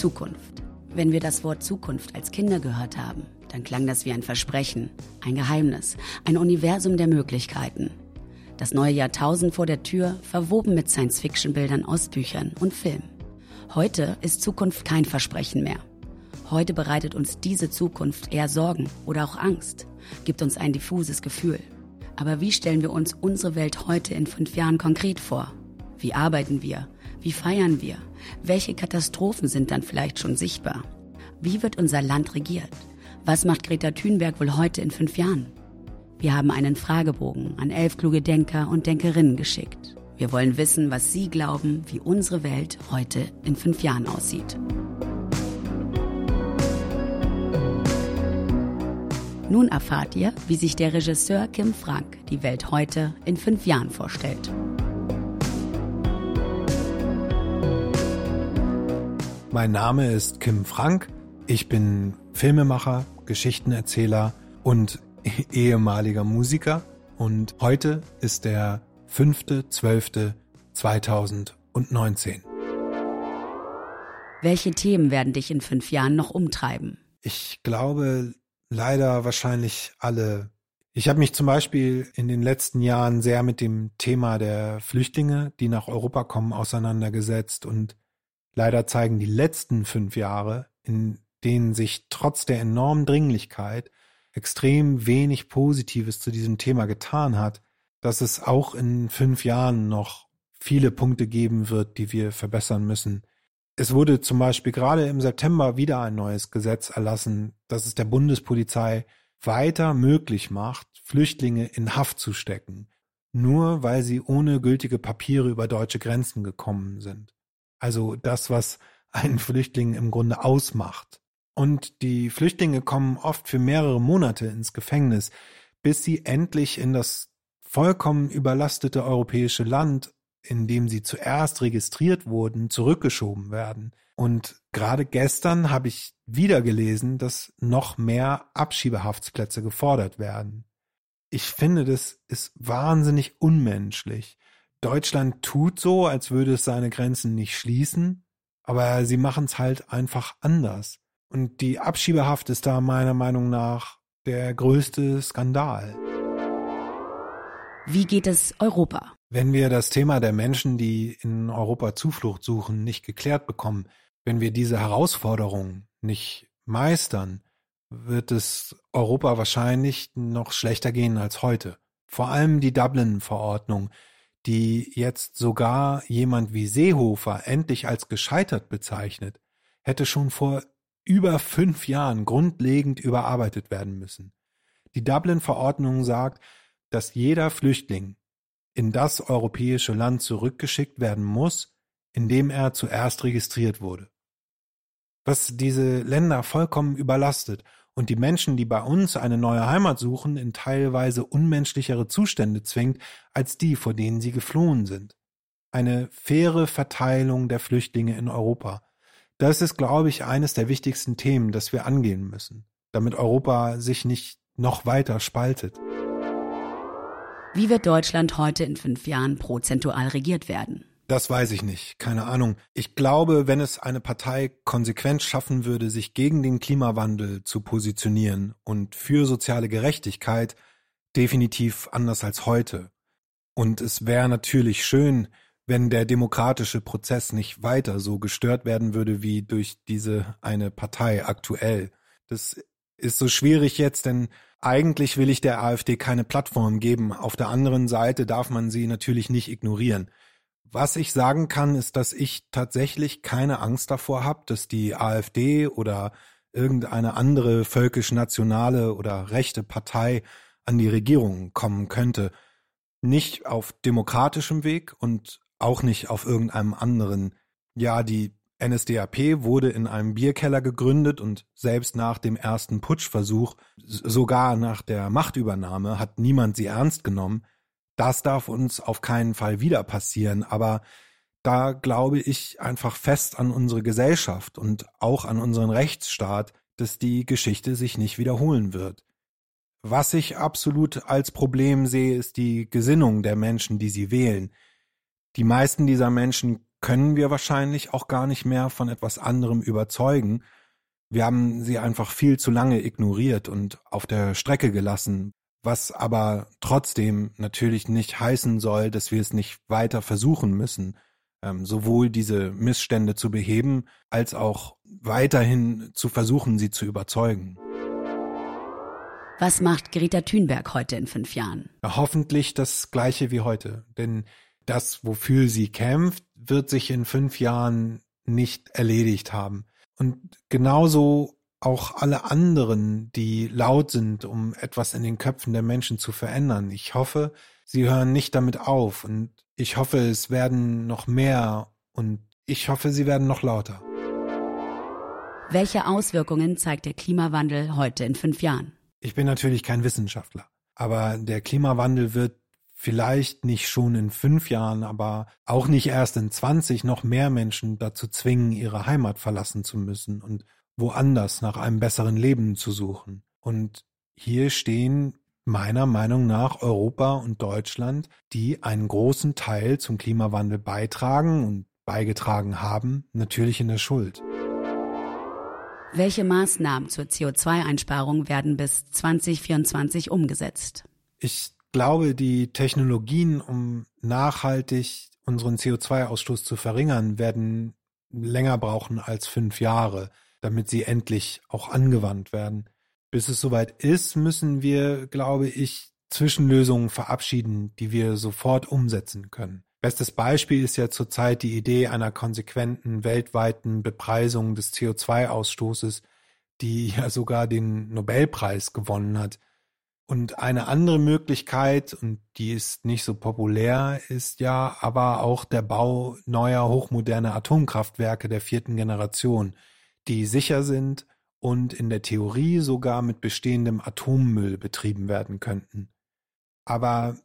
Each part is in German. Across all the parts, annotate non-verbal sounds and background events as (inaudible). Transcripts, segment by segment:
Zukunft. Wenn wir das Wort Zukunft als Kinder gehört haben, dann klang das wie ein Versprechen, ein Geheimnis, ein Universum der Möglichkeiten. Das neue Jahrtausend vor der Tür, verwoben mit Science-Fiction-Bildern aus Büchern und Filmen. Heute ist Zukunft kein Versprechen mehr. Heute bereitet uns diese Zukunft eher Sorgen oder auch Angst, gibt uns ein diffuses Gefühl. Aber wie stellen wir uns unsere Welt heute in fünf Jahren konkret vor? Wie arbeiten wir? Wie feiern wir? Welche Katastrophen sind dann vielleicht schon sichtbar? Wie wird unser Land regiert? Was macht Greta Thunberg wohl heute in fünf Jahren? Wir haben einen Fragebogen an elf kluge Denker und Denkerinnen geschickt. Wir wollen wissen, was Sie glauben, wie unsere Welt heute in fünf Jahren aussieht. Nun erfahrt ihr, wie sich der Regisseur Kim Frank die Welt heute in fünf Jahren vorstellt. Mein Name ist Kim Frank. Ich bin Filmemacher, Geschichtenerzähler und (laughs) ehemaliger Musiker. Und heute ist der 5.12.2019. Welche Themen werden dich in fünf Jahren noch umtreiben? Ich glaube leider wahrscheinlich alle. Ich habe mich zum Beispiel in den letzten Jahren sehr mit dem Thema der Flüchtlinge, die nach Europa kommen, auseinandergesetzt und Leider zeigen die letzten fünf Jahre, in denen sich trotz der enormen Dringlichkeit extrem wenig Positives zu diesem Thema getan hat, dass es auch in fünf Jahren noch viele Punkte geben wird, die wir verbessern müssen. Es wurde zum Beispiel gerade im September wieder ein neues Gesetz erlassen, das es der Bundespolizei weiter möglich macht, Flüchtlinge in Haft zu stecken, nur weil sie ohne gültige Papiere über deutsche Grenzen gekommen sind. Also das, was einen Flüchtling im Grunde ausmacht. Und die Flüchtlinge kommen oft für mehrere Monate ins Gefängnis, bis sie endlich in das vollkommen überlastete europäische Land, in dem sie zuerst registriert wurden, zurückgeschoben werden. Und gerade gestern habe ich wieder gelesen, dass noch mehr Abschiebehaftsplätze gefordert werden. Ich finde, das ist wahnsinnig unmenschlich. Deutschland tut so, als würde es seine Grenzen nicht schließen, aber sie machen es halt einfach anders. Und die Abschiebehaft ist da meiner Meinung nach der größte Skandal. Wie geht es Europa? Wenn wir das Thema der Menschen, die in Europa Zuflucht suchen, nicht geklärt bekommen, wenn wir diese Herausforderung nicht meistern, wird es Europa wahrscheinlich noch schlechter gehen als heute. Vor allem die Dublin-Verordnung, die jetzt sogar jemand wie Seehofer endlich als gescheitert bezeichnet, hätte schon vor über fünf Jahren grundlegend überarbeitet werden müssen. Die Dublin-Verordnung sagt, dass jeder Flüchtling in das europäische Land zurückgeschickt werden muss, in dem er zuerst registriert wurde. Was diese Länder vollkommen überlastet und die Menschen, die bei uns eine neue Heimat suchen, in teilweise unmenschlichere Zustände zwingt als die, vor denen sie geflohen sind. Eine faire Verteilung der Flüchtlinge in Europa. Das ist, glaube ich, eines der wichtigsten Themen, das wir angehen müssen, damit Europa sich nicht noch weiter spaltet. Wie wird Deutschland heute in fünf Jahren prozentual regiert werden? Das weiß ich nicht. Keine Ahnung. Ich glaube, wenn es eine Partei konsequent schaffen würde, sich gegen den Klimawandel zu positionieren und für soziale Gerechtigkeit, definitiv anders als heute. Und es wäre natürlich schön, wenn der demokratische Prozess nicht weiter so gestört werden würde wie durch diese eine Partei aktuell. Das ist so schwierig jetzt, denn eigentlich will ich der AfD keine Plattform geben. Auf der anderen Seite darf man sie natürlich nicht ignorieren. Was ich sagen kann, ist, dass ich tatsächlich keine Angst davor habe, dass die AfD oder irgendeine andere völkisch-nationale oder rechte Partei an die Regierung kommen könnte. Nicht auf demokratischem Weg und auch nicht auf irgendeinem anderen. Ja, die NSDAP wurde in einem Bierkeller gegründet und selbst nach dem ersten Putschversuch, sogar nach der Machtübernahme, hat niemand sie ernst genommen. Das darf uns auf keinen Fall wieder passieren, aber da glaube ich einfach fest an unsere Gesellschaft und auch an unseren Rechtsstaat, dass die Geschichte sich nicht wiederholen wird. Was ich absolut als Problem sehe, ist die Gesinnung der Menschen, die sie wählen. Die meisten dieser Menschen können wir wahrscheinlich auch gar nicht mehr von etwas anderem überzeugen. Wir haben sie einfach viel zu lange ignoriert und auf der Strecke gelassen, was aber trotzdem natürlich nicht heißen soll, dass wir es nicht weiter versuchen müssen, ähm, sowohl diese Missstände zu beheben, als auch weiterhin zu versuchen, sie zu überzeugen. Was macht Greta Thunberg heute in fünf Jahren? Hoffentlich das gleiche wie heute. Denn das, wofür sie kämpft, wird sich in fünf Jahren nicht erledigt haben. Und genauso auch alle anderen, die laut sind, um etwas in den Köpfen der Menschen zu verändern. Ich hoffe, sie hören nicht damit auf und ich hoffe, es werden noch mehr und ich hoffe, sie werden noch lauter. Welche Auswirkungen zeigt der Klimawandel heute in fünf Jahren? Ich bin natürlich kein Wissenschaftler, aber der Klimawandel wird vielleicht nicht schon in fünf Jahren, aber auch nicht erst in 20 noch mehr Menschen dazu zwingen, ihre Heimat verlassen zu müssen und woanders nach einem besseren Leben zu suchen. Und hier stehen meiner Meinung nach Europa und Deutschland, die einen großen Teil zum Klimawandel beitragen und beigetragen haben, natürlich in der Schuld. Welche Maßnahmen zur CO2-Einsparung werden bis 2024 umgesetzt? Ich glaube, die Technologien, um nachhaltig unseren CO2-Ausstoß zu verringern, werden länger brauchen als fünf Jahre, damit sie endlich auch angewandt werden. Bis es soweit ist, müssen wir, glaube ich, Zwischenlösungen verabschieden, die wir sofort umsetzen können. Bestes Beispiel ist ja zurzeit die Idee einer konsequenten weltweiten Bepreisung des CO2-Ausstoßes, die ja sogar den Nobelpreis gewonnen hat. Und eine andere Möglichkeit, und die ist nicht so populär, ist ja aber auch der Bau neuer hochmoderner Atomkraftwerke der vierten Generation, die sicher sind und in der Theorie sogar mit bestehendem Atommüll betrieben werden könnten. Aber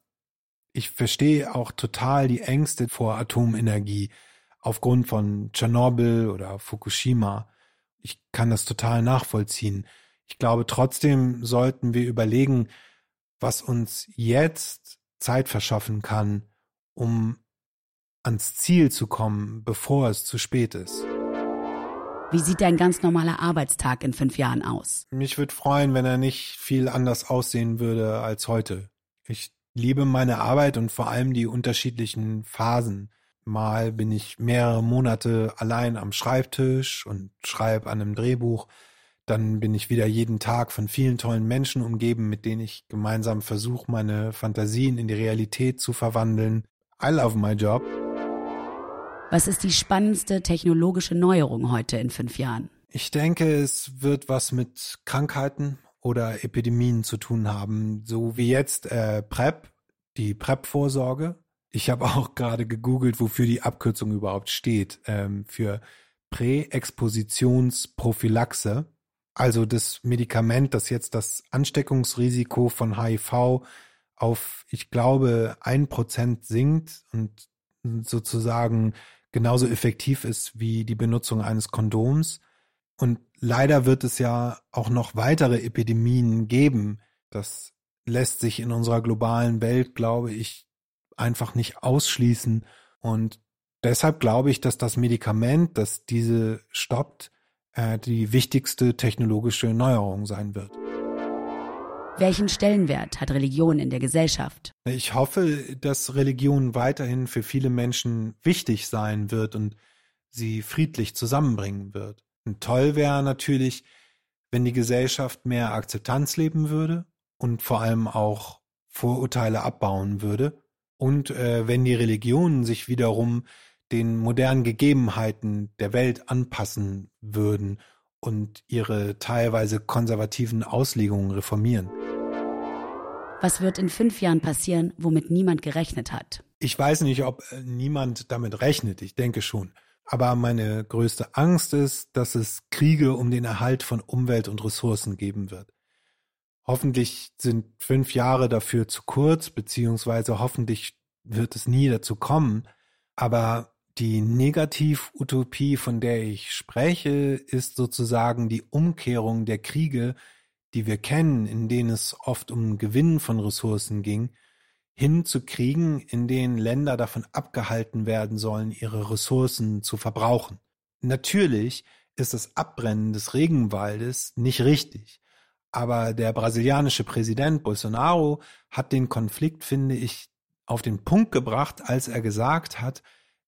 ich verstehe auch total die Ängste vor Atomenergie aufgrund von Tschernobyl oder Fukushima. Ich kann das total nachvollziehen. Ich glaube, trotzdem sollten wir überlegen, was uns jetzt Zeit verschaffen kann, um ans Ziel zu kommen, bevor es zu spät ist. Wie sieht dein ganz normaler Arbeitstag in fünf Jahren aus? Mich würde freuen, wenn er nicht viel anders aussehen würde als heute. Ich liebe meine Arbeit und vor allem die unterschiedlichen Phasen. Mal bin ich mehrere Monate allein am Schreibtisch und schreibe an einem Drehbuch. Dann bin ich wieder jeden Tag von vielen tollen Menschen umgeben, mit denen ich gemeinsam versuche, meine Fantasien in die Realität zu verwandeln. I love my job. Was ist die spannendste technologische Neuerung heute in fünf Jahren? Ich denke, es wird was mit Krankheiten oder Epidemien zu tun haben, so wie jetzt äh, PrEP, die PrEP-Vorsorge. Ich habe (laughs) auch gerade gegoogelt, wofür die Abkürzung überhaupt steht, ähm, für Präexpositionsprophylaxe. Also das Medikament, das jetzt das Ansteckungsrisiko von HIV auf, ich glaube, ein Prozent sinkt und sozusagen genauso effektiv ist wie die Benutzung eines Kondoms. Und leider wird es ja auch noch weitere Epidemien geben. Das lässt sich in unserer globalen Welt, glaube ich, einfach nicht ausschließen. Und deshalb glaube ich, dass das Medikament, das diese stoppt, äh, die wichtigste technologische Neuerung sein wird. Welchen Stellenwert hat Religion in der Gesellschaft? Ich hoffe, dass Religion weiterhin für viele Menschen wichtig sein wird und sie friedlich zusammenbringen wird. Und toll wäre natürlich, wenn die Gesellschaft mehr Akzeptanz leben würde und vor allem auch Vorurteile abbauen würde und äh, wenn die Religionen sich wiederum den modernen Gegebenheiten der Welt anpassen würden und ihre teilweise konservativen Auslegungen reformieren. Was wird in fünf Jahren passieren, womit niemand gerechnet hat? Ich weiß nicht, ob äh, niemand damit rechnet. Ich denke schon. Aber meine größte Angst ist, dass es Kriege um den Erhalt von Umwelt und Ressourcen geben wird. Hoffentlich sind fünf Jahre dafür zu kurz, beziehungsweise hoffentlich wird es nie dazu kommen. Aber die Negativ-Utopie, von der ich spreche, ist sozusagen die Umkehrung der Kriege, die wir kennen, in denen es oft um Gewinn von Ressourcen ging, hinzukriegen, in denen Länder davon abgehalten werden sollen, ihre Ressourcen zu verbrauchen. Natürlich ist das Abbrennen des Regenwaldes nicht richtig. Aber der brasilianische Präsident Bolsonaro hat den Konflikt, finde ich, auf den Punkt gebracht, als er gesagt hat,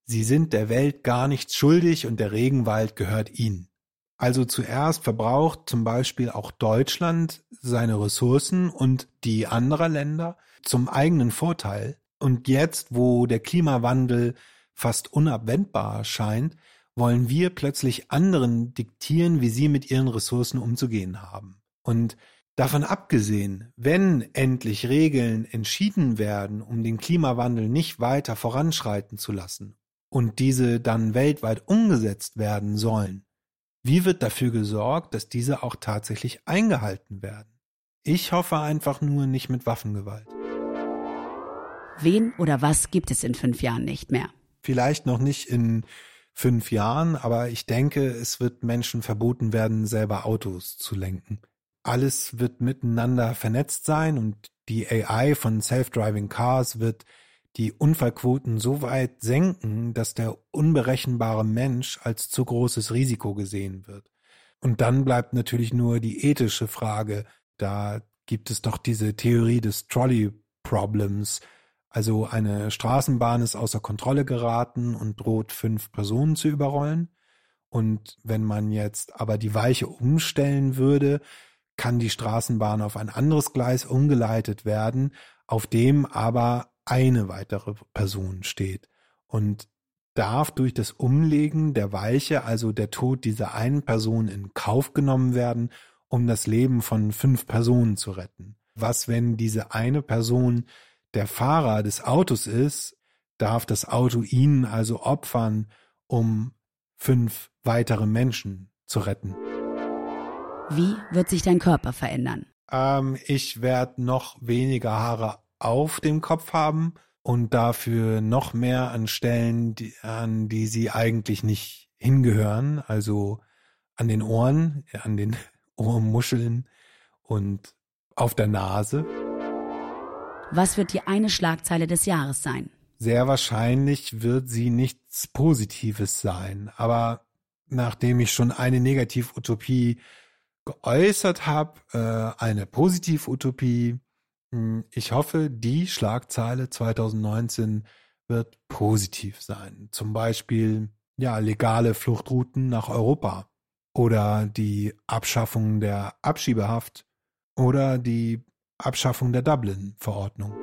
sie sind der Welt gar nichts schuldig und der Regenwald gehört ihnen. Also zuerst verbraucht zum Beispiel auch Deutschland seine Ressourcen und die anderer Länder zum eigenen Vorteil. Und jetzt, wo der Klimawandel fast unabwendbar scheint, wollen wir plötzlich anderen diktieren, wie sie mit ihren Ressourcen umzugehen haben. Und davon abgesehen, wenn endlich Regeln entschieden werden, um den Klimawandel nicht weiter voranschreiten zu lassen und diese dann weltweit umgesetzt werden sollen, wie wird dafür gesorgt, dass diese auch tatsächlich eingehalten werden? Ich hoffe einfach nur nicht mit Waffengewalt. Wen oder was gibt es in fünf Jahren nicht mehr? Vielleicht noch nicht in fünf Jahren, aber ich denke, es wird Menschen verboten werden, selber Autos zu lenken. Alles wird miteinander vernetzt sein und die AI von Self-Driving Cars wird die Unfallquoten so weit senken, dass der unberechenbare Mensch als zu großes Risiko gesehen wird. Und dann bleibt natürlich nur die ethische Frage. Da gibt es doch diese Theorie des Trolley Problems. Also eine Straßenbahn ist außer Kontrolle geraten und droht fünf Personen zu überrollen. Und wenn man jetzt aber die Weiche umstellen würde, kann die Straßenbahn auf ein anderes Gleis umgeleitet werden, auf dem aber eine weitere Person steht und darf durch das Umlegen der Weiche, also der Tod dieser einen Person in Kauf genommen werden, um das Leben von fünf Personen zu retten. Was, wenn diese eine Person der Fahrer des Autos ist, darf das Auto ihn also opfern, um fünf weitere Menschen zu retten. Wie wird sich dein Körper verändern? Ähm, ich werde noch weniger Haare auf dem Kopf haben und dafür noch mehr an Stellen, die, an die sie eigentlich nicht hingehören, also an den Ohren, an den (laughs) Ohrmuscheln und auf der Nase. Was wird die eine Schlagzeile des Jahres sein? Sehr wahrscheinlich wird sie nichts Positives sein, aber nachdem ich schon eine Negativutopie geäußert habe, äh, eine Positivutopie, ich hoffe, die Schlagzeile 2019 wird positiv sein. Zum Beispiel, ja, legale Fluchtrouten nach Europa oder die Abschaffung der Abschiebehaft oder die Abschaffung der Dublin-Verordnung.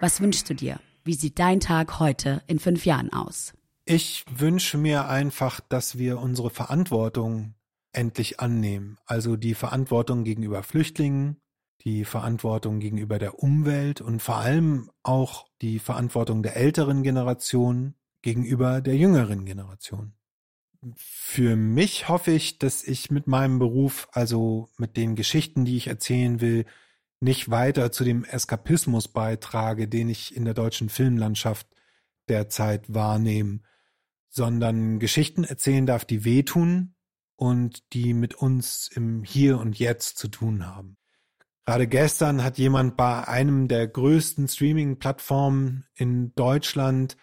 Was wünschst du dir? Wie sieht dein Tag heute in fünf Jahren aus? Ich wünsche mir einfach, dass wir unsere Verantwortung endlich annehmen. Also die Verantwortung gegenüber Flüchtlingen, die Verantwortung gegenüber der Umwelt und vor allem auch die Verantwortung der älteren Generation gegenüber der jüngeren Generation. Für mich hoffe ich, dass ich mit meinem Beruf, also mit den Geschichten, die ich erzählen will, nicht weiter zu dem Eskapismus beitrage, den ich in der deutschen Filmlandschaft derzeit wahrnehme, sondern Geschichten erzählen darf, die wehtun und die mit uns im Hier und Jetzt zu tun haben. Gerade gestern hat jemand bei einem der größten Streaming-Plattformen in Deutschland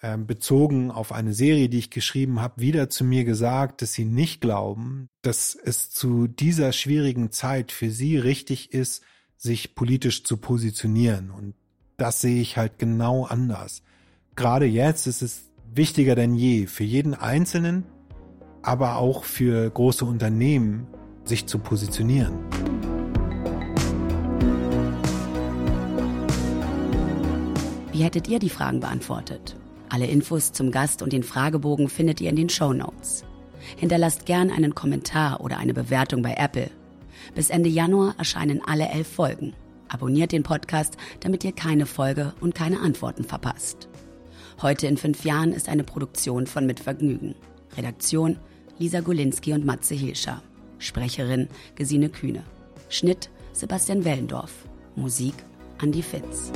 äh, bezogen auf eine Serie, die ich geschrieben habe, wieder zu mir gesagt, dass sie nicht glauben, dass es zu dieser schwierigen Zeit für sie richtig ist, sich politisch zu positionieren. Und das sehe ich halt genau anders. Gerade jetzt ist es wichtiger denn je für jeden Einzelnen, aber auch für große Unternehmen, sich zu positionieren. Wie hättet ihr die Fragen beantwortet? Alle Infos zum Gast und den Fragebogen findet ihr in den Show Notes. Hinterlasst gern einen Kommentar oder eine Bewertung bei Apple. Bis Ende Januar erscheinen alle elf Folgen. Abonniert den Podcast, damit ihr keine Folge und keine Antworten verpasst. Heute in fünf Jahren ist eine Produktion von Mitvergnügen. Redaktion Lisa Golinski und Matze Hilscher. Sprecherin Gesine Kühne. Schnitt Sebastian Wellendorf. Musik Andy Fitz.